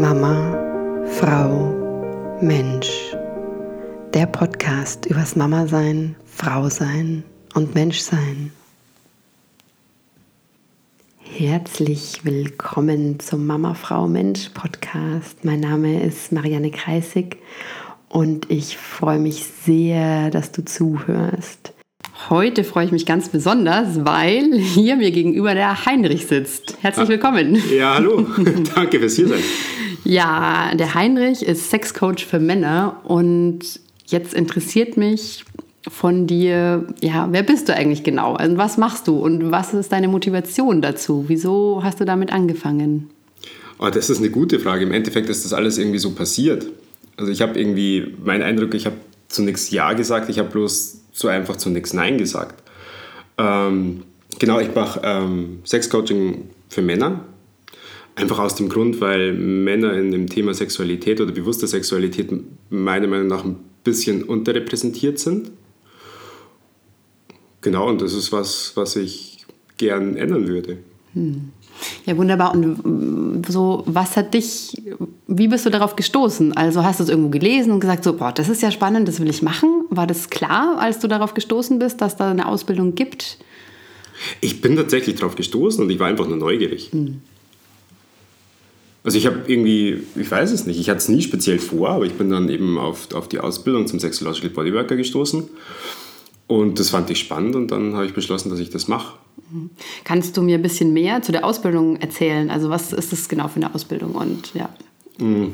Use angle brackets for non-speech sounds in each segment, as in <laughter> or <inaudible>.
Mama, Frau, Mensch. Der Podcast übers Mama sein, Frau sein und Mensch sein. Herzlich willkommen zum Mama, Frau, Mensch Podcast. Mein Name ist Marianne Kreisig und ich freue mich sehr, dass du zuhörst. Heute freue ich mich ganz besonders, weil hier mir gegenüber der Heinrich sitzt. Herzlich willkommen. Ja, hallo. <laughs> Danke fürs Hiersein. Ja, der Heinrich ist Sexcoach für Männer und jetzt interessiert mich von dir, ja, wer bist du eigentlich genau? Also was machst du und was ist deine Motivation dazu? Wieso hast du damit angefangen? Oh, das ist eine gute Frage. Im Endeffekt ist das alles irgendwie so passiert. Also ich habe irgendwie, mein Eindruck, ich habe zunächst Ja gesagt, ich habe bloß so einfach zunächst Nein gesagt. Ähm, genau, ich mache ähm, Sexcoaching für Männer. Einfach aus dem Grund, weil Männer in dem Thema Sexualität oder bewusste Sexualität meiner Meinung nach ein bisschen unterrepräsentiert sind. Genau, und das ist was, was ich gern ändern würde. Hm. Ja, wunderbar. Und so, was hat dich, wie bist du darauf gestoßen? Also hast du es irgendwo gelesen und gesagt, so, boah, das ist ja spannend, das will ich machen. War das klar, als du darauf gestoßen bist, dass da eine Ausbildung gibt? Ich bin tatsächlich darauf gestoßen und ich war einfach nur neugierig. Hm. Also ich habe irgendwie, ich weiß es nicht, ich hatte es nie speziell vor, aber ich bin dann eben auf, auf die Ausbildung zum Sexological Bodyworker gestoßen. Und das fand ich spannend und dann habe ich beschlossen, dass ich das mache. Kannst du mir ein bisschen mehr zu der Ausbildung erzählen? Also was ist das genau für eine Ausbildung? Und ja. Mm.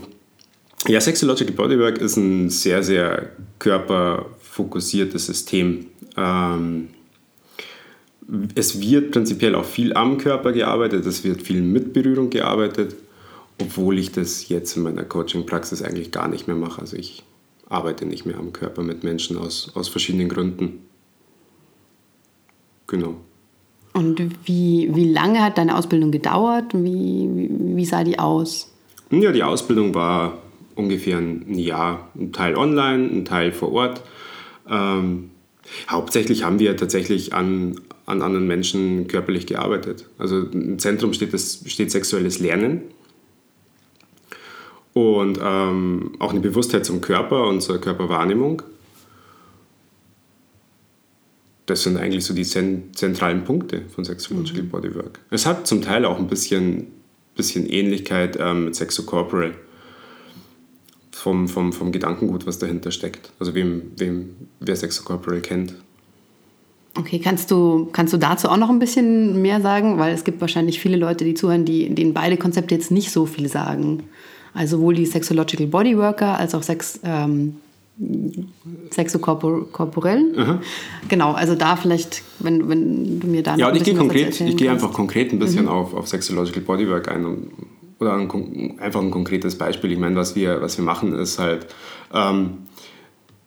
Ja, Sexological Bodywork ist ein sehr, sehr körperfokussiertes System. Ähm, es wird prinzipiell auch viel am Körper gearbeitet, es wird viel mit Berührung gearbeitet, obwohl ich das jetzt in meiner Coaching-Praxis eigentlich gar nicht mehr mache. Also ich arbeite nicht mehr am Körper mit Menschen aus, aus verschiedenen Gründen. Genau. Und wie, wie lange hat deine Ausbildung gedauert? Wie, wie, wie sah die aus? Ja, die Ausbildung war ungefähr ein Jahr. Ein Teil online, ein Teil vor Ort. Ähm, hauptsächlich haben wir tatsächlich an, an anderen Menschen körperlich gearbeitet. Also im Zentrum steht, das, steht sexuelles Lernen und ähm, auch eine Bewusstheit zum Körper und zur Körperwahrnehmung das sind eigentlich so die zentralen Punkte von Sexological mhm. Bodywork. Es hat zum Teil auch ein bisschen, bisschen Ähnlichkeit ähm, mit Sexocorporal. Vom, vom, vom Gedankengut, was dahinter steckt. Also wem, wem, wer Sexocorporal kennt. Okay, kannst du, kannst du dazu auch noch ein bisschen mehr sagen? Weil es gibt wahrscheinlich viele Leute, die zuhören, die, denen beide Konzepte jetzt nicht so viel sagen. Also sowohl die Sexological Bodyworker als auch Sex, ähm, sexokorporell. Mhm. Genau, also da vielleicht, wenn, wenn du mir da Ja, und ich gehe konkret, ich gehe einfach konkret ein bisschen mhm. auf, auf Sexological Bodywork ein und, oder ein, einfach ein konkretes Beispiel. Ich meine, was wir, was wir machen, ist halt, ähm,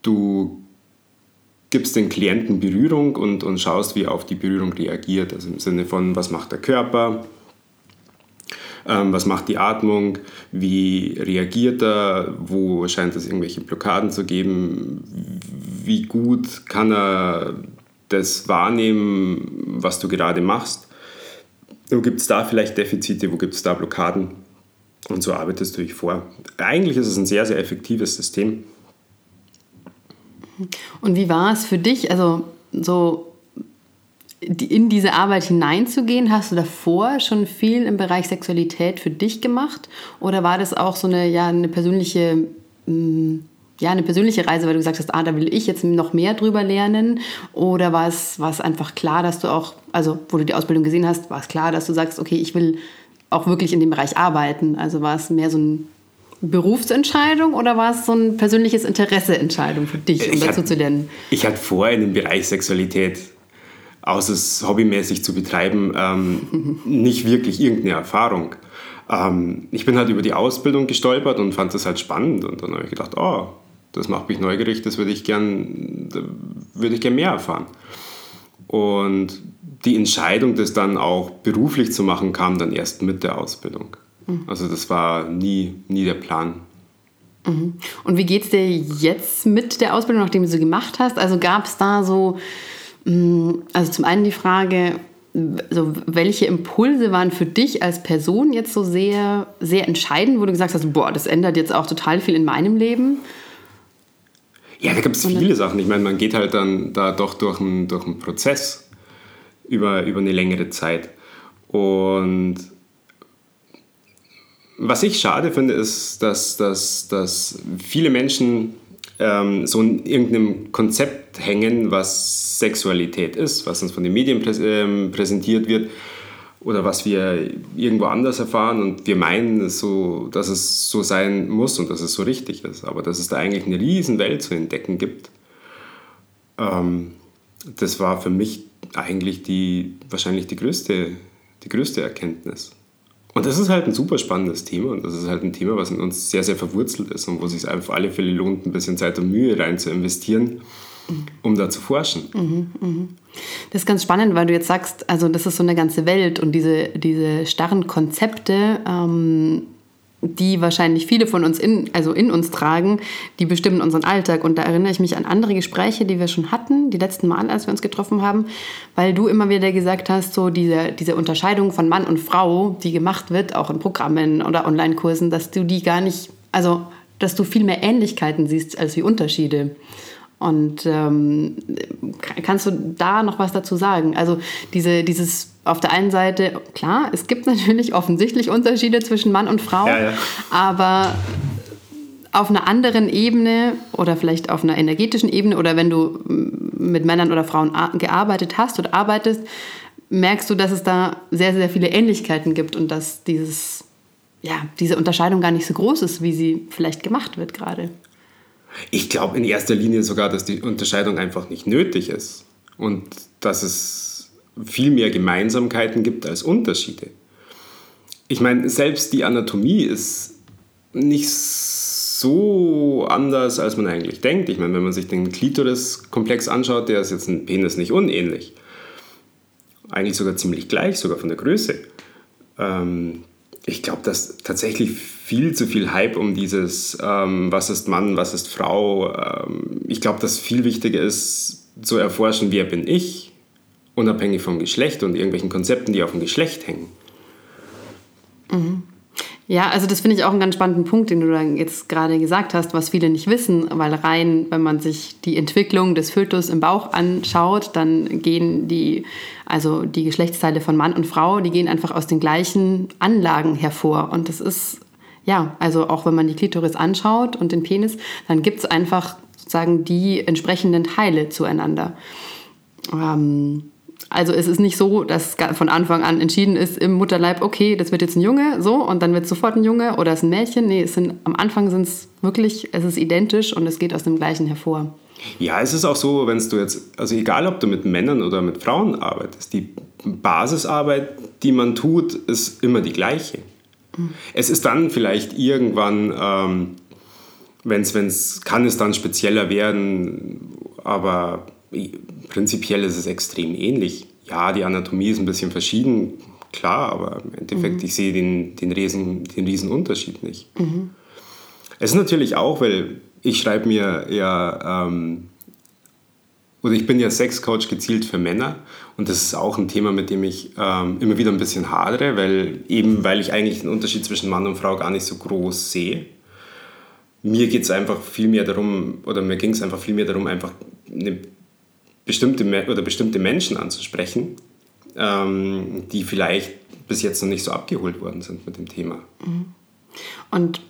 du gibst den Klienten Berührung und, und schaust, wie auf die Berührung reagiert. Also im Sinne von, was macht der Körper, ähm, was macht die Atmung? Wie reagiert er? Wo scheint es irgendwelche Blockaden zu geben? Wie gut kann er das wahrnehmen, was du gerade machst? Wo gibt es da vielleicht Defizite? Wo gibt es da Blockaden? Und so arbeitest du dich vor. Eigentlich ist es ein sehr, sehr effektives System. Und wie war es für dich? Also so in diese Arbeit hineinzugehen? Hast du davor schon viel im Bereich Sexualität für dich gemacht? Oder war das auch so eine, ja, eine persönliche, mm, ja, eine persönliche Reise, weil du gesagt hast, ah, da will ich jetzt noch mehr drüber lernen? Oder war es, war es einfach klar, dass du auch, also wo du die Ausbildung gesehen hast, war es klar, dass du sagst, okay, ich will auch wirklich in dem Bereich arbeiten? Also war es mehr so ein Berufsentscheidung oder war es so ein persönliches Interesseentscheidung für dich, um ich dazu hat, zu lernen? Ich hatte vorher in dem Bereich Sexualität außer es hobbymäßig zu betreiben, ähm, <laughs> nicht wirklich irgendeine Erfahrung. Ähm, ich bin halt über die Ausbildung gestolpert und fand das halt spannend und dann habe ich gedacht, oh, das macht mich neugierig, das würde ich gern, würde ich gern mehr erfahren. Und die Entscheidung, das dann auch beruflich zu machen, kam dann erst mit der Ausbildung. Mhm. Also das war nie, nie der Plan. Mhm. Und wie geht es dir jetzt mit der Ausbildung, nachdem du sie gemacht hast? Also gab es da so also zum einen die Frage, also welche Impulse waren für dich als Person jetzt so sehr, sehr entscheidend, wo du gesagt hast, boah, das ändert jetzt auch total viel in meinem Leben? Ja, da gibt es viele Sachen. Ich meine, man geht halt dann da doch durch einen, durch einen Prozess über, über eine längere Zeit. Und was ich schade finde, ist, dass, dass, dass viele Menschen ähm, so in irgendeinem Konzept hängen, was Sexualität ist, was uns von den Medien prä ähm, präsentiert wird oder was wir irgendwo anders erfahren und wir meinen, so, dass es so sein muss und dass es so richtig ist, aber dass es da eigentlich eine riesen Welt zu entdecken gibt. Ähm, das war für mich eigentlich die, wahrscheinlich die größte, die größte Erkenntnis. Und das ist halt ein super spannendes Thema und das ist halt ein Thema, was in uns sehr, sehr verwurzelt ist und wo es sich auf alle Fälle lohnt, ein bisschen Zeit und Mühe rein zu investieren, um da zu forschen. Mhm, mh. Das ist ganz spannend, weil du jetzt sagst, also das ist so eine ganze Welt und diese, diese starren Konzepte, ähm, die wahrscheinlich viele von uns in, also in uns tragen, die bestimmen unseren Alltag. Und da erinnere ich mich an andere Gespräche, die wir schon hatten, die letzten Mal, als wir uns getroffen haben, weil du immer wieder gesagt hast, so diese, diese Unterscheidung von Mann und Frau, die gemacht wird, auch in Programmen oder Online-Kursen, dass du die gar nicht, also dass du viel mehr Ähnlichkeiten siehst als wie Unterschiede. Und ähm, kannst du da noch was dazu sagen? Also diese, dieses auf der einen Seite, klar, es gibt <laughs> natürlich offensichtlich Unterschiede zwischen Mann und Frau, ja, ja. aber auf einer anderen Ebene oder vielleicht auf einer energetischen Ebene oder wenn du mit Männern oder Frauen gearbeitet hast oder arbeitest, merkst du, dass es da sehr, sehr viele Ähnlichkeiten gibt und dass dieses, ja, diese Unterscheidung gar nicht so groß ist, wie sie vielleicht gemacht wird gerade. Ich glaube in erster Linie sogar, dass die Unterscheidung einfach nicht nötig ist und dass es viel mehr Gemeinsamkeiten gibt als Unterschiede. Ich meine, selbst die Anatomie ist nicht so anders, als man eigentlich denkt. Ich meine, wenn man sich den Klitoris-Komplex anschaut, der ist jetzt ein Penis nicht unähnlich. Eigentlich sogar ziemlich gleich, sogar von der Größe. Ähm, ich glaube, dass tatsächlich viel zu viel Hype um dieses, ähm, was ist Mann, was ist Frau. Ähm, ich glaube, dass viel wichtiger ist, zu erforschen, wer bin ich, unabhängig vom Geschlecht und irgendwelchen Konzepten, die auf dem Geschlecht hängen. Mhm. Ja, also das finde ich auch einen ganz spannenden Punkt, den du dann jetzt gerade gesagt hast, was viele nicht wissen, weil rein, wenn man sich die Entwicklung des Fötus im Bauch anschaut, dann gehen die, also die Geschlechtsteile von Mann und Frau, die gehen einfach aus den gleichen Anlagen hervor. Und das ist, ja, also auch wenn man die Klitoris anschaut und den Penis, dann gibt es einfach sozusagen die entsprechenden Teile zueinander. Ähm, also es ist nicht so, dass von Anfang an entschieden ist im Mutterleib, okay, das wird jetzt ein Junge, so, und dann wird es sofort ein Junge oder es ist ein Mädchen. Nee, es sind, am Anfang sind es wirklich, es ist identisch und es geht aus dem Gleichen hervor. Ja, es ist auch so, wenn du jetzt, also egal ob du mit Männern oder mit Frauen arbeitest, die Basisarbeit, die man tut, ist immer die gleiche. Mhm. Es ist dann vielleicht irgendwann, ähm, wenn es, kann es dann spezieller werden, aber prinzipiell ist es extrem ähnlich. Ja, die Anatomie ist ein bisschen verschieden, klar, aber im Endeffekt, mhm. ich sehe den, den, Riesen, den riesen Unterschied nicht. Mhm. Es ist natürlich auch, weil ich schreibe mir ja, ähm, oder ich bin ja Sexcoach gezielt für Männer und das ist auch ein Thema, mit dem ich ähm, immer wieder ein bisschen hadere, weil eben, weil ich eigentlich den Unterschied zwischen Mann und Frau gar nicht so groß sehe. Mir geht es einfach viel mehr darum, oder mir ging es einfach viel mehr darum, einfach eine bestimmte oder bestimmte Menschen anzusprechen, ähm, die vielleicht bis jetzt noch nicht so abgeholt worden sind mit dem Thema. Mhm. Und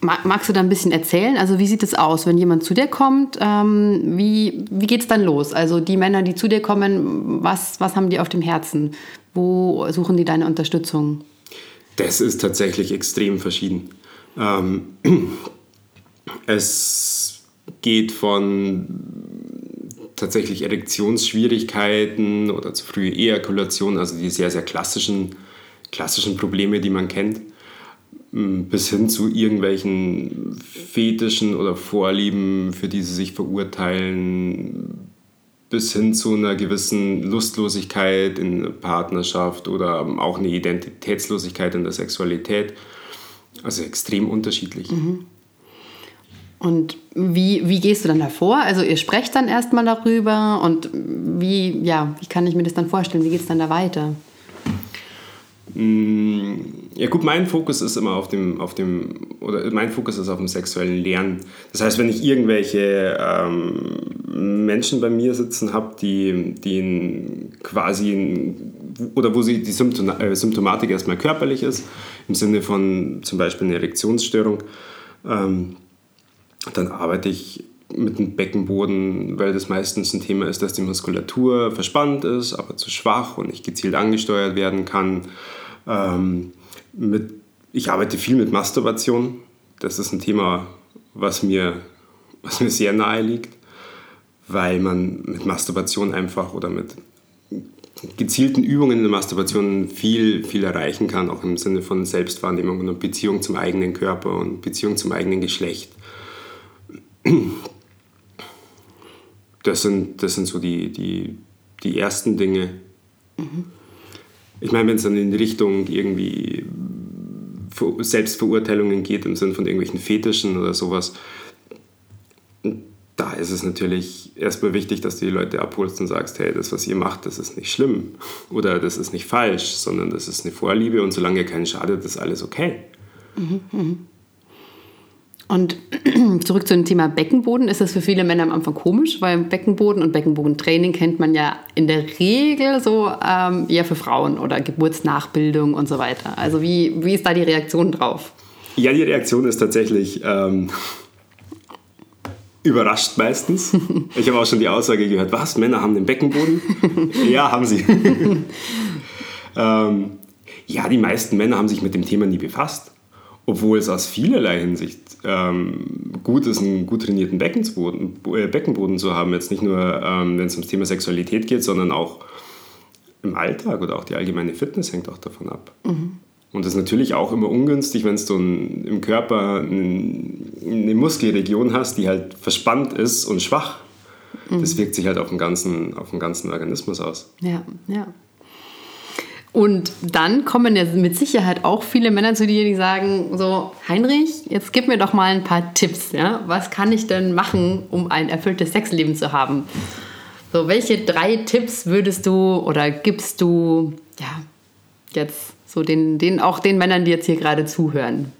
magst du da ein bisschen erzählen? Also wie sieht es aus, wenn jemand zu dir kommt? Ähm, wie wie geht es dann los? Also die Männer, die zu dir kommen, was, was haben die auf dem Herzen? Wo suchen die deine Unterstützung? Das ist tatsächlich extrem verschieden. Ähm, <clears throat> es geht von tatsächlich Erektionsschwierigkeiten oder zu frühe Ejakulation, also die sehr, sehr klassischen, klassischen Probleme, die man kennt, bis hin zu irgendwelchen Fetischen oder Vorlieben, für die sie sich verurteilen, bis hin zu einer gewissen Lustlosigkeit in Partnerschaft oder auch eine Identitätslosigkeit in der Sexualität. Also extrem unterschiedlich. Mhm. Und wie, wie gehst du dann davor? Also ihr sprecht dann erstmal darüber und wie, ja, wie kann ich mir das dann vorstellen? Wie geht es dann da weiter? Mm, ja gut, mein Fokus ist immer auf dem, auf dem, oder mein Fokus ist auf dem sexuellen Lernen. Das heißt, wenn ich irgendwelche ähm, Menschen bei mir sitzen habe, die, die quasi, oder wo sie die Symptom äh, Symptomatik erstmal körperlich ist, im Sinne von zum Beispiel einer Erektionsstörung, ähm, dann arbeite ich mit dem Beckenboden, weil das meistens ein Thema ist, dass die Muskulatur verspannt ist, aber zu schwach und nicht gezielt angesteuert werden kann. Ähm, mit, ich arbeite viel mit Masturbation. Das ist ein Thema, was mir, was mir sehr nahe liegt, weil man mit Masturbation einfach oder mit gezielten Übungen in der Masturbation viel, viel erreichen kann, auch im Sinne von Selbstwahrnehmung und Beziehung zum eigenen Körper und Beziehung zum eigenen Geschlecht. Das sind, das sind so die, die, die ersten Dinge. Mhm. Ich meine, wenn es dann in Richtung irgendwie Selbstverurteilungen geht, im Sinne von irgendwelchen Fetischen oder sowas, da ist es natürlich erstmal wichtig, dass du die Leute abholst und sagst, hey, das, was ihr macht, das ist nicht schlimm oder das ist nicht falsch, sondern das ist eine Vorliebe und solange ihr keinen schadet, ist alles okay. Mhm, mhm. Und <clears throat> zurück zu dem Thema Beckenboden ist das für viele Männer am Anfang komisch, weil Beckenboden und Beckenbodentraining kennt man ja in der Regel so ähm, eher für Frauen oder Geburtsnachbildung und so weiter. Also wie, wie ist da die Reaktion drauf? Ja, die Reaktion ist tatsächlich ähm, überrascht meistens. <laughs> Ich habe auch schon die Aussage gehört, was, Männer haben den Beckenboden? <laughs> ja, haben sie. <laughs> ähm, ja, die meisten Männer haben sich mit dem Thema nie befasst obwohl es aus vielerlei Hinsicht ähm, gut ist, einen gut trainierten Beckenboden, äh, Beckenboden zu haben. Jetzt nicht nur, ähm, wenn es ums Thema Sexualität geht, sondern auch im Alltag oder auch die allgemeine Fitness hängt auch davon ab. Mhm. Und das ist natürlich auch immer ungünstig, wenn du im Körper eine Muskelregion hast, die halt verspannt ist und schwach. Mhm. Das wirkt sich halt auf den, ganzen, auf den ganzen Organismus aus. Ja, ja. Und dann kommen ja mit Sicherheit auch viele Männer zu dir, die sagen so, Heinrich, jetzt gib mir doch mal ein paar Tipps. Ja? Was kann ich denn machen, um ein erfülltes Sexleben zu haben? So, welche drei Tipps würdest du oder gibst du ja, jetzt so den, den, auch den Männern, die jetzt hier gerade zuhören?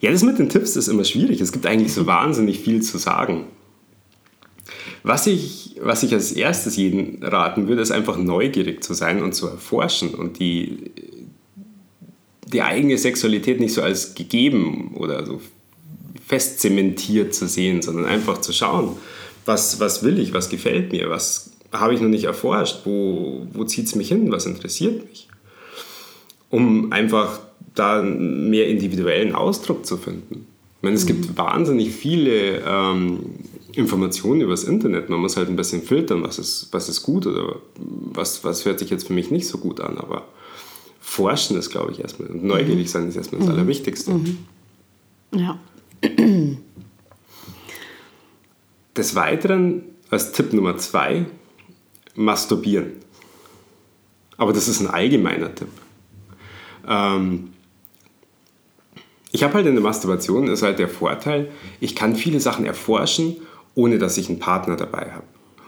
Ja, das mit den Tipps ist immer schwierig. Es gibt eigentlich so <laughs> wahnsinnig viel zu sagen. Was ich, was ich als erstes jedem raten würde, ist einfach neugierig zu sein und zu erforschen und die, die eigene Sexualität nicht so als gegeben oder so fest zementiert zu sehen, sondern einfach zu schauen, was, was will ich, was gefällt mir, was habe ich noch nicht erforscht, wo, wo zieht es mich hin, was interessiert mich. Um einfach da mehr individuellen Ausdruck zu finden. Ich meine, es mhm. gibt wahnsinnig viele ähm, Informationen übers Internet. Man muss halt ein bisschen filtern, was ist, was ist gut oder was, was hört sich jetzt für mich nicht so gut an. Aber forschen ist, glaube ich, erstmal und neugierig sein ist erstmal das mhm. Allerwichtigste. Mhm. Ja. Des Weiteren als Tipp Nummer zwei, masturbieren. Aber das ist ein allgemeiner Tipp. Ähm, ich habe halt in der Masturbation ist halt der Vorteil, ich kann viele Sachen erforschen ohne dass ich einen Partner dabei habe.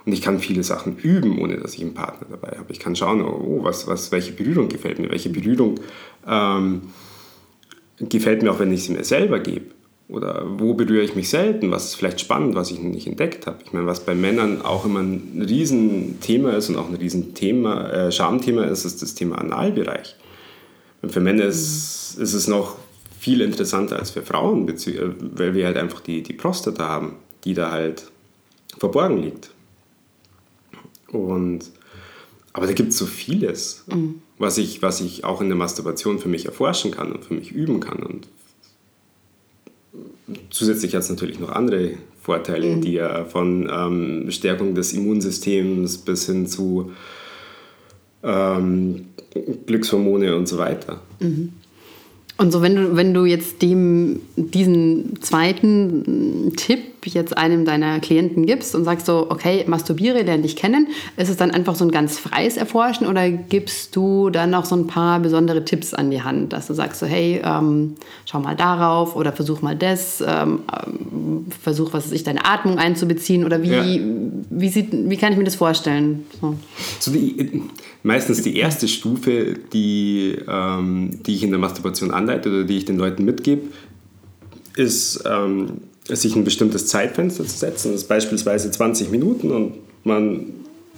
Und ich kann viele Sachen üben, ohne dass ich einen Partner dabei habe. Ich kann schauen, oh, was, was, welche Berührung gefällt mir, welche Berührung ähm, gefällt mir auch, wenn ich sie mir selber gebe. Oder wo berühre ich mich selten? Was ist vielleicht spannend, was ich noch nicht entdeckt habe? Ich meine, was bei Männern auch immer ein Riesenthema ist und auch ein Riesenthema, äh, Schamthema ist, ist das Thema Analbereich. Und für Männer ist, ist es noch viel interessanter als für Frauen, weil wir halt einfach die, die Prostata haben die da halt verborgen liegt. Und, aber da gibt es so vieles, mhm. was, ich, was ich auch in der Masturbation für mich erforschen kann und für mich üben kann. Und zusätzlich hat es natürlich noch andere Vorteile, mhm. die ja von ähm, Stärkung des Immunsystems bis hin zu ähm, Glückshormone und so weiter. Mhm. Und so, wenn du, wenn du jetzt dem, diesen zweiten Tipp jetzt einem deiner Klienten gibst und sagst so, okay, masturbiere, lerne dich kennen, ist es dann einfach so ein ganz freies Erforschen oder gibst du dann noch so ein paar besondere Tipps an die Hand, dass du sagst so, hey, ähm, schau mal darauf oder versuch mal das, ähm, ähm versuch, was ist deine Atmung einzubeziehen oder wie, ja. wie, sieht, wie kann ich mir das vorstellen? So. so die, meistens die erste Stufe, die, ähm, die ich in der Masturbation anleite oder die ich den Leuten mitgebe, ist, ähm, sich ein bestimmtes Zeitfenster zu setzen. Das ist beispielsweise 20 Minuten und man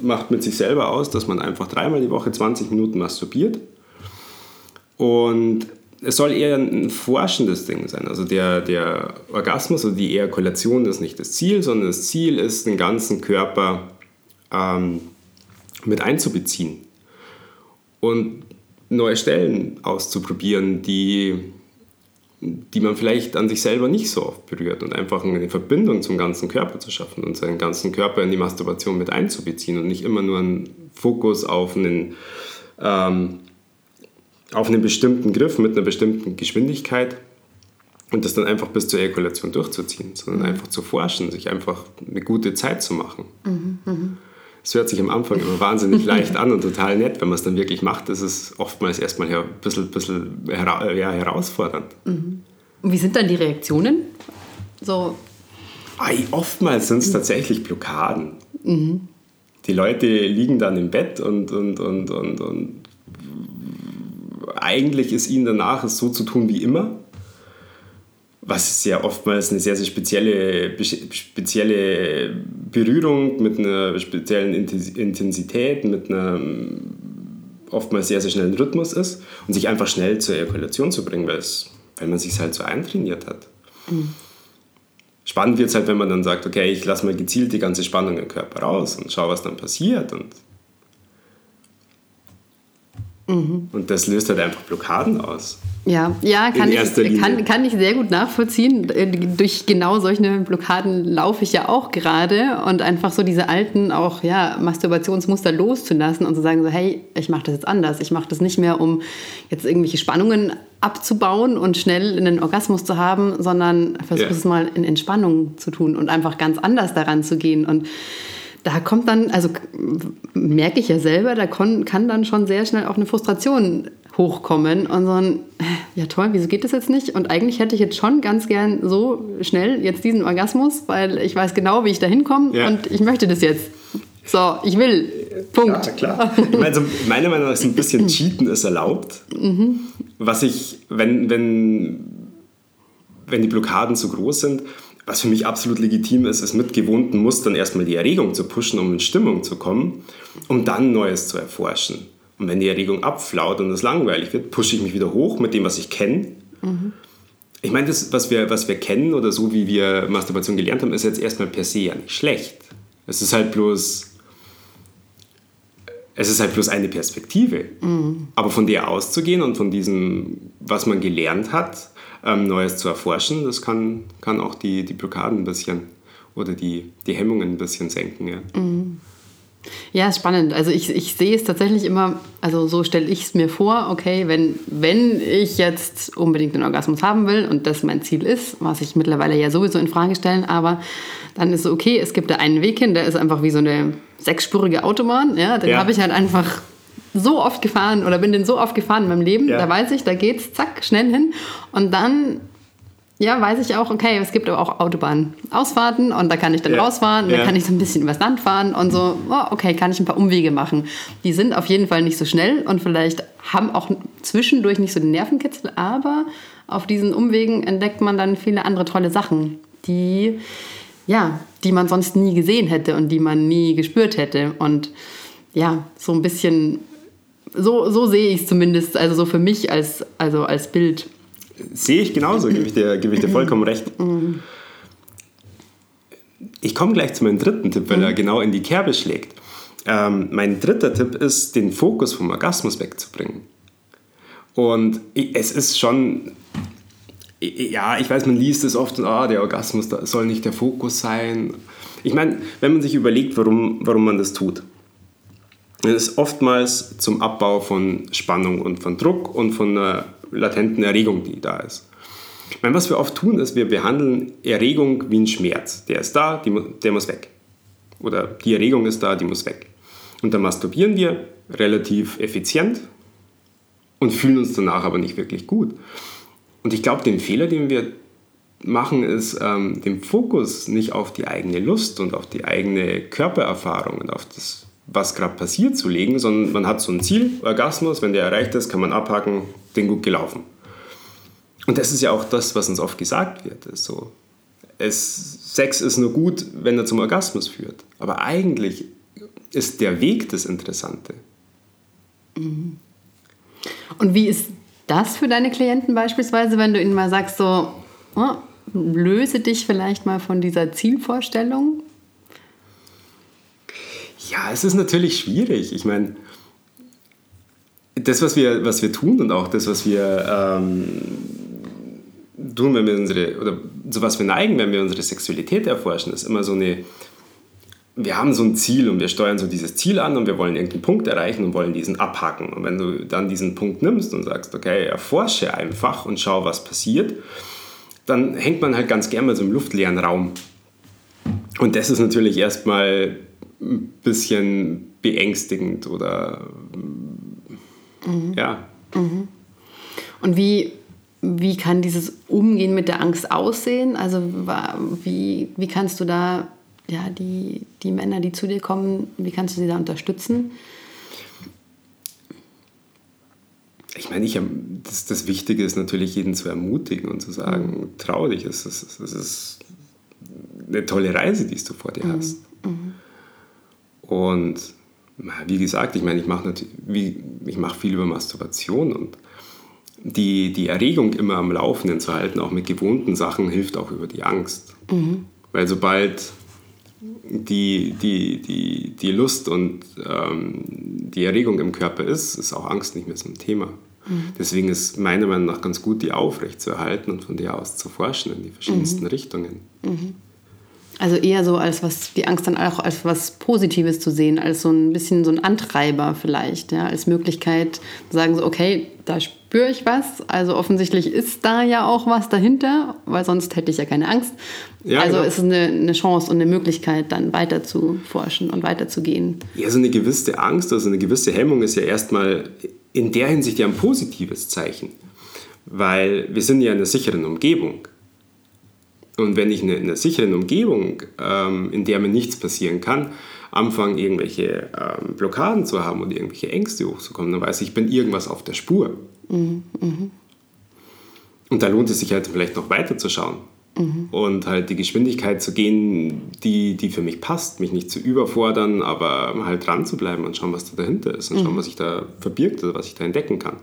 macht mit sich selber aus, dass man einfach dreimal die Woche 20 Minuten masturbiert. Und es soll eher ein forschendes Ding sein. Also der, der Orgasmus oder die Ejakulation ist nicht das Ziel, sondern das Ziel ist, den ganzen Körper ähm, mit einzubeziehen und neue Stellen auszuprobieren, die die man vielleicht an sich selber nicht so oft berührt und einfach eine Verbindung zum ganzen Körper zu schaffen und seinen ganzen Körper in die Masturbation mit einzubeziehen und nicht immer nur einen Fokus auf einen, ähm, auf einen bestimmten Griff mit einer bestimmten Geschwindigkeit und das dann einfach bis zur Ejakulation durchzuziehen, sondern mhm. einfach zu forschen, sich einfach eine gute Zeit zu machen. Mhm, mh. Es hört sich am Anfang immer <laughs> wahnsinnig leicht an und total nett. Wenn man es dann wirklich macht, ist es oftmals erstmal ein bisschen, bisschen hera ja, herausfordernd. Mhm. Und wie sind dann die Reaktionen? So. Ay, oftmals sind es mhm. tatsächlich Blockaden. Mhm. Die Leute liegen dann im Bett und, und, und, und, und eigentlich ist ihnen danach es so zu tun wie immer was ja oftmals eine sehr, sehr spezielle, spezielle Berührung mit einer speziellen Intensität, mit einem oftmals sehr, sehr schnellen Rhythmus ist und sich einfach schnell zur Ejakulation zu bringen, weil, es, weil man sich halt so eintrainiert hat. Mhm. Spannend wird es halt, wenn man dann sagt, okay, ich lasse mal gezielt die ganze Spannung im Körper raus und schaue, was dann passiert. Und, mhm. und das löst halt einfach Blockaden aus. Ja, ja kann, ich, kann, kann ich sehr gut nachvollziehen. Durch genau solche Blockaden laufe ich ja auch gerade und einfach so diese alten auch ja, Masturbationsmuster loszulassen und zu sagen so, hey, ich mache das jetzt anders. Ich mache das nicht mehr, um jetzt irgendwelche Spannungen abzubauen und schnell einen Orgasmus zu haben, sondern versuche ja. es mal in Entspannung zu tun und einfach ganz anders daran zu gehen und da kommt dann, also merke ich ja selber, da kann dann schon sehr schnell auch eine Frustration hochkommen und so ein, ja toll, wieso geht das jetzt nicht? Und eigentlich hätte ich jetzt schon ganz gern so schnell jetzt diesen Orgasmus, weil ich weiß genau, wie ich da hinkomme ja. und ich möchte das jetzt. So, ich will. Punkt. Ja, klar. Ich meine, so, meiner Meinung nach ist ein bisschen Cheaten ist erlaubt. Mhm. Was ich, wenn, wenn, wenn die Blockaden zu groß sind, was für mich absolut legitim ist, ist mit gewohnten Mustern erstmal die Erregung zu pushen, um in Stimmung zu kommen, um dann Neues zu erforschen. Und wenn die Erregung abflaut und es langweilig wird, pushe ich mich wieder hoch mit dem, was ich kenne. Mhm. Ich meine, das, was wir, was wir kennen oder so, wie wir Masturbation gelernt haben, ist jetzt erstmal per se ja nicht schlecht. Es ist halt bloß, es ist halt bloß eine Perspektive. Mhm. Aber von der auszugehen und von diesem, was man gelernt hat, ähm, Neues zu erforschen, das kann, kann auch die, die Blockaden ein bisschen oder die, die Hemmungen ein bisschen senken. Ja. Mhm. Ja, ist spannend. Also ich, ich sehe es tatsächlich immer, also so stelle ich es mir vor, okay, wenn, wenn ich jetzt unbedingt einen Orgasmus haben will und das mein Ziel ist, was ich mittlerweile ja sowieso in Frage stelle, aber dann ist es okay, es gibt da einen Weg hin, der ist einfach wie so eine sechsspurige Autobahn, ja, den ja. habe ich halt einfach so oft gefahren oder bin den so oft gefahren in meinem Leben, ja. da weiß ich, da geht's zack, schnell hin und dann ja, weiß ich auch, okay, es gibt aber auch Autobahnausfahrten und da kann ich dann ja. rausfahren, ja. da kann ich so ein bisschen übers Land fahren und so, oh, okay, kann ich ein paar Umwege machen. Die sind auf jeden Fall nicht so schnell und vielleicht haben auch zwischendurch nicht so den Nervenkitzel, aber auf diesen Umwegen entdeckt man dann viele andere tolle Sachen, die, ja, die man sonst nie gesehen hätte und die man nie gespürt hätte. Und ja, so ein bisschen, so, so sehe ich es zumindest, also so für mich als, also als Bild. Sehe ich genauso, gebe ich dir, gebe ich dir vollkommen recht. Ich komme gleich zu meinem dritten Tipp, weil er genau in die Kerbe schlägt. Ähm, mein dritter Tipp ist, den Fokus vom Orgasmus wegzubringen. Und es ist schon, ja, ich weiß, man liest es oft und ah, der Orgasmus soll nicht der Fokus sein. Ich meine, wenn man sich überlegt, warum, warum man das tut, dann ist oftmals zum Abbau von Spannung und von Druck und von einer latenten Erregung, die da ist. Ich meine, was wir oft tun, ist, wir behandeln Erregung wie einen Schmerz. Der ist da, die, der muss weg. Oder die Erregung ist da, die muss weg. Und dann masturbieren wir relativ effizient und fühlen uns danach aber nicht wirklich gut. Und ich glaube, den Fehler, den wir machen, ist, ähm, den Fokus nicht auf die eigene Lust und auf die eigene Körpererfahrung und auf das, was gerade passiert, zu legen, sondern man hat so ein Ziel, Orgasmus, wenn der erreicht ist, kann man abhaken, den gut gelaufen. Und das ist ja auch das, was uns oft gesagt wird. Ist so, es, Sex ist nur gut, wenn er zum Orgasmus führt. Aber eigentlich ist der Weg das Interessante. Mhm. Und wie ist das für deine Klienten beispielsweise, wenn du ihnen mal sagst, so, oh, löse dich vielleicht mal von dieser Zielvorstellung? Ja, es ist natürlich schwierig. Ich meine, das, was wir, was wir tun und auch das, was wir ähm, tun, wenn wir unsere, oder zu was wir neigen, wenn wir unsere Sexualität erforschen, ist immer so eine, wir haben so ein Ziel und wir steuern so dieses Ziel an und wir wollen irgendeinen Punkt erreichen und wollen diesen abhaken. Und wenn du dann diesen Punkt nimmst und sagst, okay, erforsche einfach und schau, was passiert, dann hängt man halt ganz gern mal so im luftleeren Raum. Und das ist natürlich erstmal ein bisschen beängstigend oder mhm. ja. Mhm. Und wie, wie kann dieses Umgehen mit der Angst aussehen? Also wie, wie kannst du da ja, die, die Männer, die zu dir kommen, wie kannst du sie da unterstützen? Ich meine, ich, das, das Wichtige ist natürlich, jeden zu ermutigen und zu sagen, mhm. trau dich, es ist, es ist eine tolle Reise, die du vor dir mhm. hast. Mhm. Und wie gesagt, ich meine, ich mache mach viel über Masturbation und die, die Erregung immer am Laufenden zu halten, auch mit gewohnten Sachen, hilft auch über die Angst. Mhm. Weil sobald die, die, die, die Lust und ähm, die Erregung im Körper ist, ist auch Angst nicht mehr so ein Thema. Mhm. Deswegen ist meiner Meinung nach ganz gut, die aufrechtzuerhalten und von der aus zu forschen in die verschiedensten mhm. Richtungen. Also eher so als was, die Angst dann auch als was Positives zu sehen, als so ein bisschen so ein Antreiber vielleicht, ja, als Möglichkeit zu sagen so, okay, da spüre ich was, also offensichtlich ist da ja auch was dahinter, weil sonst hätte ich ja keine Angst. Ja, also genau. ist es eine, eine Chance und eine Möglichkeit, dann weiter zu forschen und weiterzugehen. Ja, so eine gewisse Angst, also eine gewisse Hemmung ist ja erstmal in der Hinsicht ja ein positives Zeichen, weil wir sind ja in einer sicheren Umgebung. Und wenn ich in einer sicheren Umgebung, ähm, in der mir nichts passieren kann, anfange, irgendwelche ähm, Blockaden zu haben oder irgendwelche Ängste hochzukommen, dann weiß ich, ich bin irgendwas auf der Spur. Mhm, mh. Und da lohnt es sich halt vielleicht noch weiter zu schauen. Mhm. Und halt die Geschwindigkeit zu gehen, die, die für mich passt, mich nicht zu überfordern, aber halt dran zu bleiben und schauen, was da dahinter ist und schauen, mhm. was sich da verbirgt oder was ich da entdecken kann.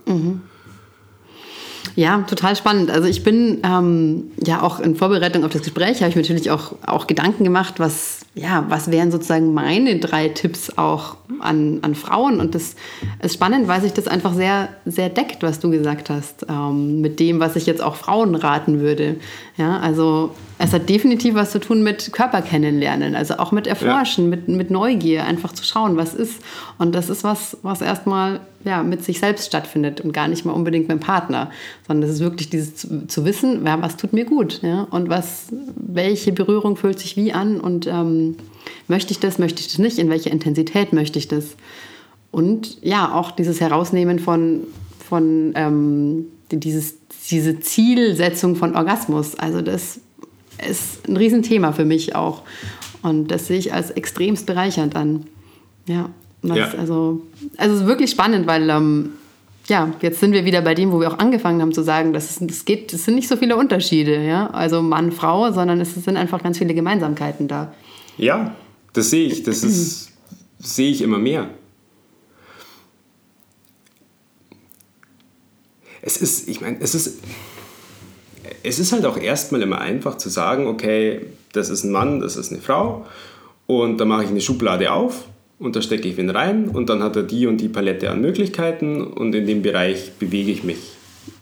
Ja, total spannend. Also ich bin ähm, ja auch in Vorbereitung auf das Gespräch, habe ich mir natürlich auch, auch Gedanken gemacht, was, ja, was wären sozusagen meine drei Tipps auch an, an Frauen. Und das ist spannend, weil sich das einfach sehr, sehr deckt, was du gesagt hast, ähm, mit dem, was ich jetzt auch Frauen raten würde. Ja, also es hat definitiv was zu tun mit Körper kennenlernen, also auch mit Erforschen, ja. mit, mit Neugier, einfach zu schauen, was ist. Und das ist was, was erstmal ja, mit sich selbst stattfindet und gar nicht mal unbedingt mit dem Partner, sondern das ist wirklich dieses zu, zu wissen, ja, was tut mir gut ja, und was, welche Berührung fühlt sich wie an und ähm, möchte ich das, möchte ich das nicht, in welcher Intensität möchte ich das. Und ja, auch dieses Herausnehmen von, von ähm, dieses, diese Zielsetzung von Orgasmus. Also das ist ein Riesenthema für mich auch. Und das sehe ich als extremst bereichernd an. Ja, ja. also, also es ist wirklich spannend, weil ähm, ja, jetzt sind wir wieder bei dem, wo wir auch angefangen haben zu sagen, dass es, geht, es sind nicht so viele Unterschiede, ja, also Mann, Frau, sondern es sind einfach ganz viele Gemeinsamkeiten da. Ja, das sehe ich, das ist, sehe ich immer mehr. Es ist, ich meine, es ist, es ist halt auch erstmal immer einfach zu sagen, okay, das ist ein Mann, das ist eine Frau und da mache ich eine Schublade auf und da stecke ich ihn rein und dann hat er die und die Palette an Möglichkeiten und in dem Bereich bewege ich mich.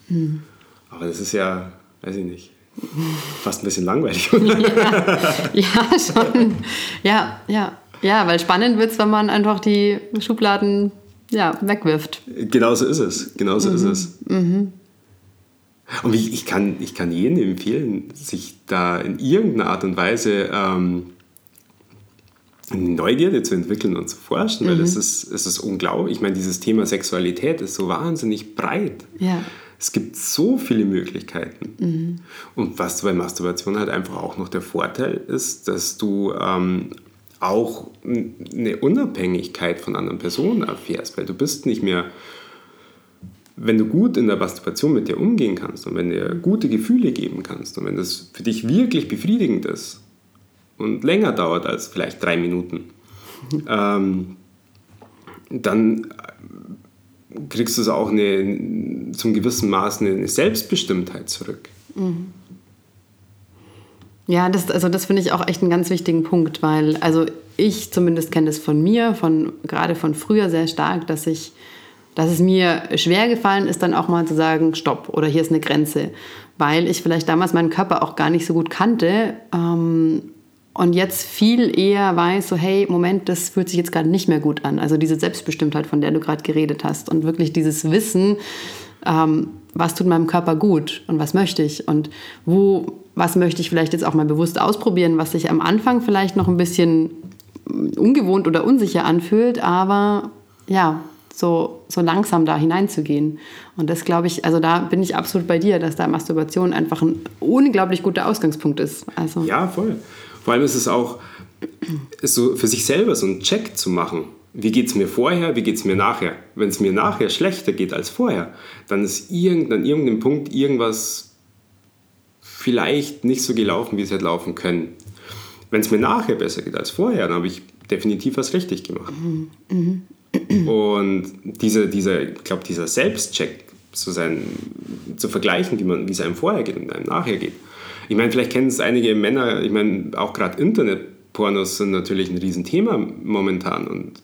Mhm. Aber das ist ja, weiß ich nicht, <laughs> fast ein bisschen langweilig. ja, <laughs> ja, schon. Ja, ja. Ja, weil spannend wird es, wenn man einfach die Schubladen ja, wegwirft. Genauso ist es. Genauso mhm. ist es. Mhm. Und ich, ich, kann, ich kann jedem empfehlen, sich da in irgendeiner Art und Weise ähm, Neugierde zu entwickeln und zu forschen, mhm. weil es ist, es ist unglaublich. Ich meine, dieses Thema Sexualität ist so wahnsinnig breit. Ja. Es gibt so viele Möglichkeiten. Mhm. Und was bei Masturbation halt einfach auch noch der Vorteil ist, dass du ähm, auch eine Unabhängigkeit von anderen Personen erfährst, weil du bist nicht mehr, wenn du gut in der Masturbation mit dir umgehen kannst und wenn dir gute Gefühle geben kannst und wenn das für dich wirklich befriedigend ist und länger dauert als vielleicht drei Minuten, ähm, dann kriegst du auch eine, zum gewissen Maß eine Selbstbestimmtheit zurück. Mhm. Ja, das, also das finde ich auch echt einen ganz wichtigen Punkt, weil also ich zumindest kenne das von mir, von, gerade von früher sehr stark, dass ich dass es mir schwer gefallen ist, dann auch mal zu sagen, stopp oder hier ist eine Grenze, weil ich vielleicht damals meinen Körper auch gar nicht so gut kannte ähm, und jetzt viel eher weiß, so hey, Moment, das fühlt sich jetzt gerade nicht mehr gut an. Also diese Selbstbestimmtheit, von der du gerade geredet hast und wirklich dieses Wissen, ähm, was tut meinem Körper gut und was möchte ich und wo, was möchte ich vielleicht jetzt auch mal bewusst ausprobieren, was sich am Anfang vielleicht noch ein bisschen ungewohnt oder unsicher anfühlt, aber ja, so, so langsam da hineinzugehen. Und das glaube ich, also da bin ich absolut bei dir, dass da Masturbation einfach ein unglaublich guter Ausgangspunkt ist. Also. Ja, voll. Vor allem ist es auch, ist so für sich selber so einen Check zu machen. Wie geht es mir vorher, wie geht es mir nachher? Wenn es mir nachher schlechter geht als vorher, dann ist irgend, an irgendeinem Punkt irgendwas vielleicht nicht so gelaufen, wie es hätte laufen können. Wenn es mir nachher besser geht als vorher, dann habe ich definitiv was richtig gemacht. Mhm. Mhm. Und diese, dieser, ich glaube, dieser Selbstcheck zu, sein, zu vergleichen, wie, man, wie es einem vorher geht und einem nachher geht. Ich meine, vielleicht kennen es einige Männer, ich meine, auch gerade Internetpornos sind natürlich ein Riesenthema momentan und,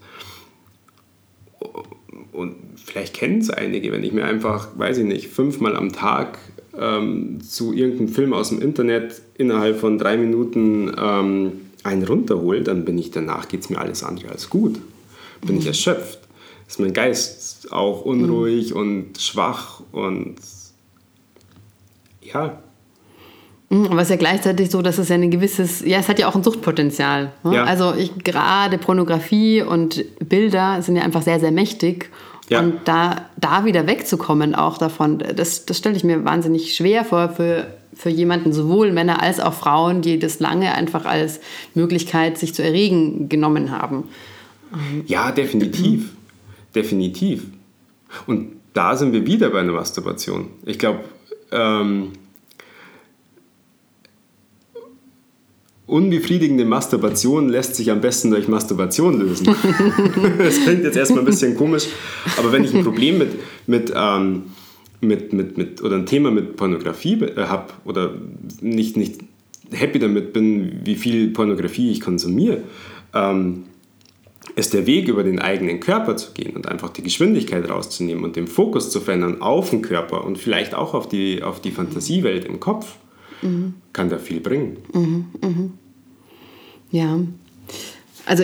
und vielleicht kennen es einige, wenn ich mir einfach, weiß ich nicht, fünfmal am Tag ähm, zu irgendeinem Film aus dem Internet innerhalb von drei Minuten ähm, einen runterhole, dann bin ich danach, geht es mir alles andere als gut bin ich erschöpft. Ist mein Geist auch unruhig mhm. und schwach und ja. Mhm, aber es ist ja gleichzeitig so, dass es ja ein gewisses, ja, es hat ja auch ein Suchtpotenzial. Ne? Ja. Also ich, gerade Pornografie und Bilder sind ja einfach sehr, sehr mächtig. Ja. Und da, da wieder wegzukommen auch davon, das, das stelle ich mir wahnsinnig schwer vor für, für jemanden, sowohl Männer als auch Frauen, die das lange einfach als Möglichkeit, sich zu erregen, genommen haben. Ja, definitiv. definitiv. Und da sind wir wieder bei einer Masturbation. Ich glaube, ähm, unbefriedigende Masturbation lässt sich am besten durch Masturbation lösen. <laughs> das klingt jetzt erstmal ein bisschen komisch, aber wenn ich ein Problem mit, mit, ähm, mit, mit, mit oder ein Thema mit Pornografie äh, habe oder nicht, nicht happy damit bin, wie viel Pornografie ich konsumiere, ähm, ist der Weg, über den eigenen Körper zu gehen und einfach die Geschwindigkeit rauszunehmen und den Fokus zu verändern auf den Körper und vielleicht auch auf die, auf die Fantasiewelt im Kopf, mhm. kann da viel bringen. Mhm, mhm. Ja, also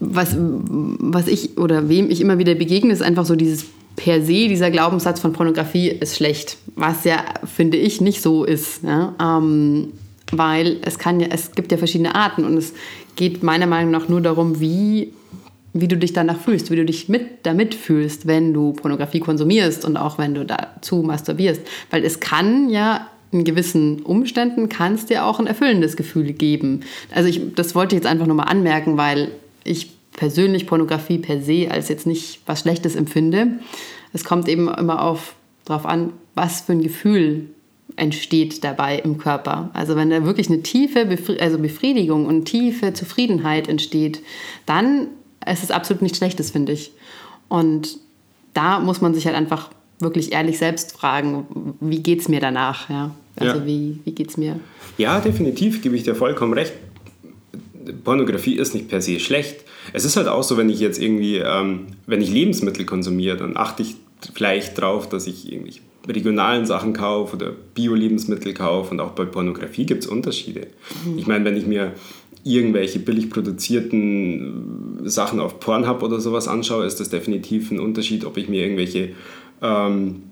was, was ich oder wem ich immer wieder begegne, ist einfach so dieses per se, dieser Glaubenssatz von Pornografie ist schlecht, was ja, finde ich, nicht so ist. Ja? Ähm, weil es kann ja, es gibt ja verschiedene Arten und es geht meiner Meinung nach nur darum, wie wie du dich danach fühlst, wie du dich mit damit fühlst, wenn du Pornografie konsumierst und auch wenn du dazu masturbierst. Weil es kann ja in gewissen Umständen kann es dir auch ein erfüllendes Gefühl geben. Also ich, das wollte ich jetzt einfach nur mal anmerken, weil ich persönlich Pornografie per se als jetzt nicht was Schlechtes empfinde. Es kommt eben immer auf darauf an, was für ein Gefühl entsteht dabei im Körper. Also wenn da wirklich eine tiefe Befri also Befriedigung und tiefe Zufriedenheit entsteht, dann es ist absolut nichts Schlechtes, finde ich. Und da muss man sich halt einfach wirklich ehrlich selbst fragen, wie geht es mir danach? Ja? Also ja. wie, wie geht es mir? Ja, definitiv, gebe ich dir vollkommen recht. Pornografie ist nicht per se schlecht. Es ist halt auch so, wenn ich jetzt irgendwie, ähm, wenn ich Lebensmittel konsumiere, dann achte ich vielleicht drauf, dass ich irgendwie regionalen Sachen kaufe oder Bio-Lebensmittel kaufe und auch bei Pornografie gibt es Unterschiede. Mhm. Ich meine, wenn ich mir irgendwelche billig produzierten Sachen auf Pornhub oder sowas anschaue, ist das definitiv ein Unterschied, ob ich mir irgendwelche ähm,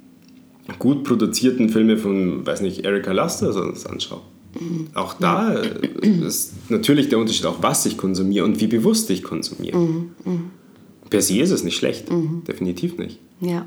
gut produzierten Filme von, weiß nicht, Erika Laster anschaue. Mhm. Auch da ist natürlich der Unterschied auch, was ich konsumiere und wie bewusst ich konsumiere. Mhm. Mhm. Per se ist es nicht schlecht, mhm. definitiv nicht. Ja.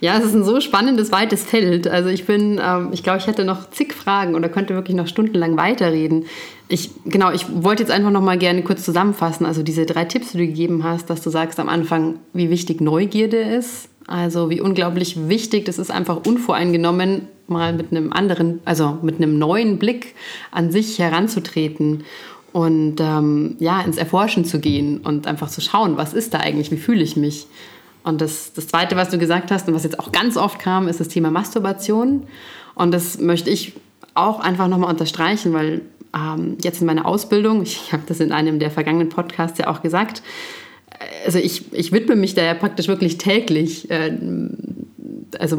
Ja, es ist ein so spannendes, weites Feld. Also ich bin, ähm, ich glaube, ich hätte noch zig Fragen oder könnte wirklich noch stundenlang weiterreden. Ich, genau, ich wollte jetzt einfach noch mal gerne kurz zusammenfassen. Also diese drei Tipps, die du gegeben hast, dass du sagst am Anfang, wie wichtig Neugierde ist. Also wie unglaublich wichtig das ist, einfach unvoreingenommen mal mit einem anderen, also mit einem neuen Blick an sich heranzutreten und ähm, ja, ins Erforschen zu gehen und einfach zu schauen, was ist da eigentlich, wie fühle ich mich. Und das, das Zweite, was du gesagt hast und was jetzt auch ganz oft kam, ist das Thema Masturbation. Und das möchte ich auch einfach nochmal unterstreichen, weil ähm, jetzt in meiner Ausbildung, ich habe das in einem der vergangenen Podcasts ja auch gesagt, also ich, ich widme mich da ja praktisch wirklich täglich, äh, also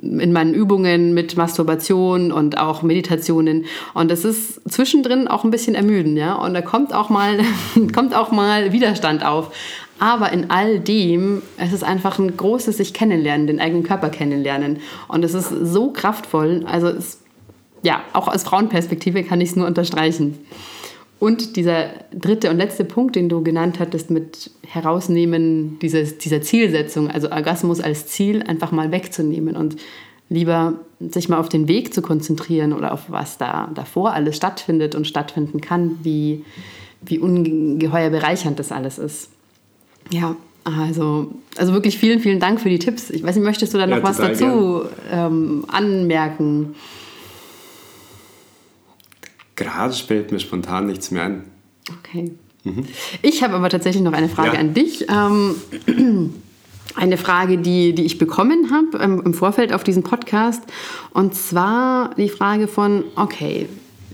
in meinen Übungen mit Masturbation und auch Meditationen. Und das ist zwischendrin auch ein bisschen ermüdend, ja. Und da kommt auch mal, <laughs> kommt auch mal Widerstand auf. Aber in all dem, es ist einfach ein großes sich kennenlernen, den eigenen Körper kennenlernen. Und es ist so kraftvoll. Also es, ja, auch aus Frauenperspektive kann ich es nur unterstreichen. Und dieser dritte und letzte Punkt, den du genannt hattest mit Herausnehmen dieses, dieser Zielsetzung, also Orgasmus als Ziel einfach mal wegzunehmen und lieber sich mal auf den Weg zu konzentrieren oder auf was da davor alles stattfindet und stattfinden kann, wie, wie ungeheuer bereichernd das alles ist. Ja, also, also wirklich vielen, vielen Dank für die Tipps. Ich weiß nicht, möchtest du da noch ja, was dazu ähm, anmerken? Gerade fällt mir spontan nichts mehr ein. Okay. Mhm. Ich habe aber tatsächlich noch eine Frage ja. an dich. Ähm, <clears throat> eine Frage, die, die ich bekommen habe ähm, im Vorfeld auf diesen Podcast. Und zwar die Frage von, okay,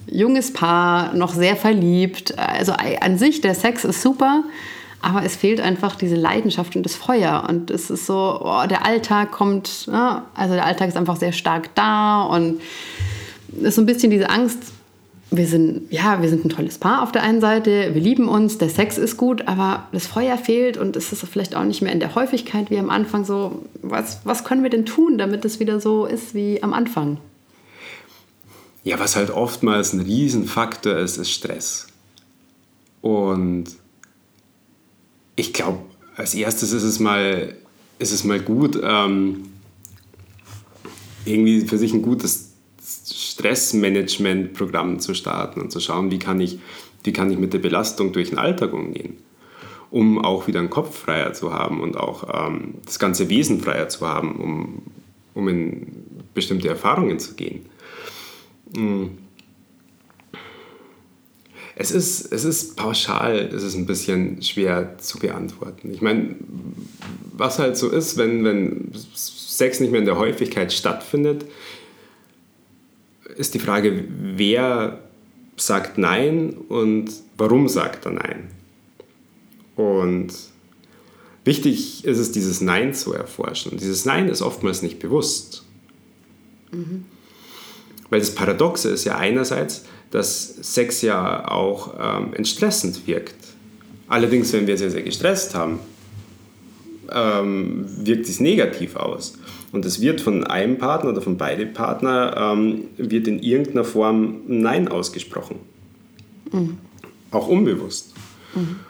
junges Paar, noch sehr verliebt. Also an sich, der Sex ist super. Aber es fehlt einfach diese Leidenschaft und das Feuer. Und es ist so, oh, der Alltag kommt, ja, also der Alltag ist einfach sehr stark da und es ist so ein bisschen diese Angst, wir sind, ja, wir sind ein tolles Paar auf der einen Seite, wir lieben uns, der Sex ist gut, aber das Feuer fehlt und es ist vielleicht auch nicht mehr in der Häufigkeit wie am Anfang so. Was, was können wir denn tun, damit es wieder so ist wie am Anfang? Ja, was halt oftmals ein Riesenfaktor ist, ist Stress. Und ich glaube, als erstes ist es mal, ist es mal gut, ähm, irgendwie für sich ein gutes Stressmanagement-Programm zu starten und zu schauen, wie kann, ich, wie kann ich mit der Belastung durch den Alltag umgehen, um auch wieder einen Kopf freier zu haben und auch ähm, das ganze Wesen freier zu haben, um, um in bestimmte Erfahrungen zu gehen. Mhm es ist, es ist pauschal, es ist ein bisschen schwer zu beantworten. Ich meine, was halt so ist, wenn, wenn Sex nicht mehr in der Häufigkeit stattfindet, ist die Frage, wer sagt Nein und warum sagt er Nein? Und wichtig ist es, dieses Nein zu erforschen. Und dieses Nein ist oftmals nicht bewusst. Mhm. Weil das Paradoxe ist ja einerseits, dass Sex ja auch ähm, entstressend wirkt. Allerdings, wenn wir sehr, sehr gestresst haben, ähm, wirkt es negativ aus. Und es wird von einem Partner oder von beiden Partnern ähm, wird in irgendeiner Form Nein ausgesprochen. Mhm. Auch unbewusst. Mhm.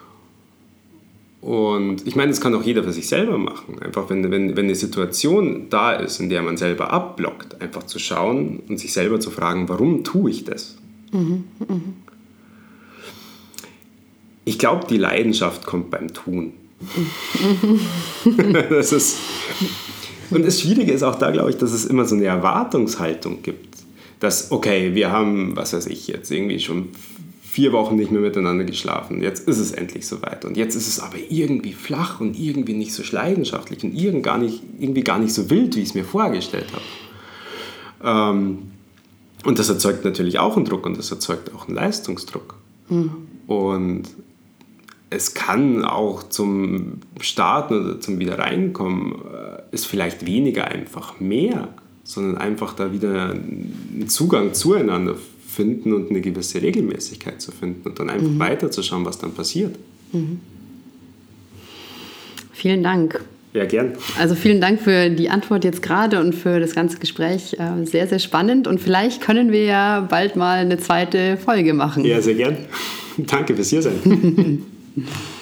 Und ich meine, das kann auch jeder für sich selber machen. Einfach, wenn, wenn, wenn eine Situation da ist, in der man selber abblockt, einfach zu schauen und sich selber zu fragen, warum tue ich das? Mhm, mhm. Ich glaube, die Leidenschaft kommt beim Tun. <laughs> das ist, und das Schwierige ist auch da, glaube ich, dass es immer so eine Erwartungshaltung gibt. Dass, okay, wir haben, was weiß ich, jetzt irgendwie schon vier Wochen nicht mehr miteinander geschlafen. Jetzt ist es endlich soweit. Und jetzt ist es aber irgendwie flach und irgendwie nicht so leidenschaftlich und irgendwie gar nicht, irgendwie gar nicht so wild, wie ich es mir vorgestellt habe. Ähm, und das erzeugt natürlich auch einen Druck und das erzeugt auch einen Leistungsdruck. Mhm. Und es kann auch zum Starten oder zum Wiederreinkommen äh, ist vielleicht weniger einfach mehr, sondern einfach da wieder einen Zugang zueinander finden und eine gewisse Regelmäßigkeit zu finden und dann einfach mhm. weiterzuschauen, was dann passiert. Mhm. Vielen Dank. Ja, gern. Also vielen Dank für die Antwort jetzt gerade und für das ganze Gespräch. Äh, sehr, sehr spannend. Und vielleicht können wir ja bald mal eine zweite Folge machen. Ja, sehr gern. <laughs> Danke fürs Hier sein. <laughs>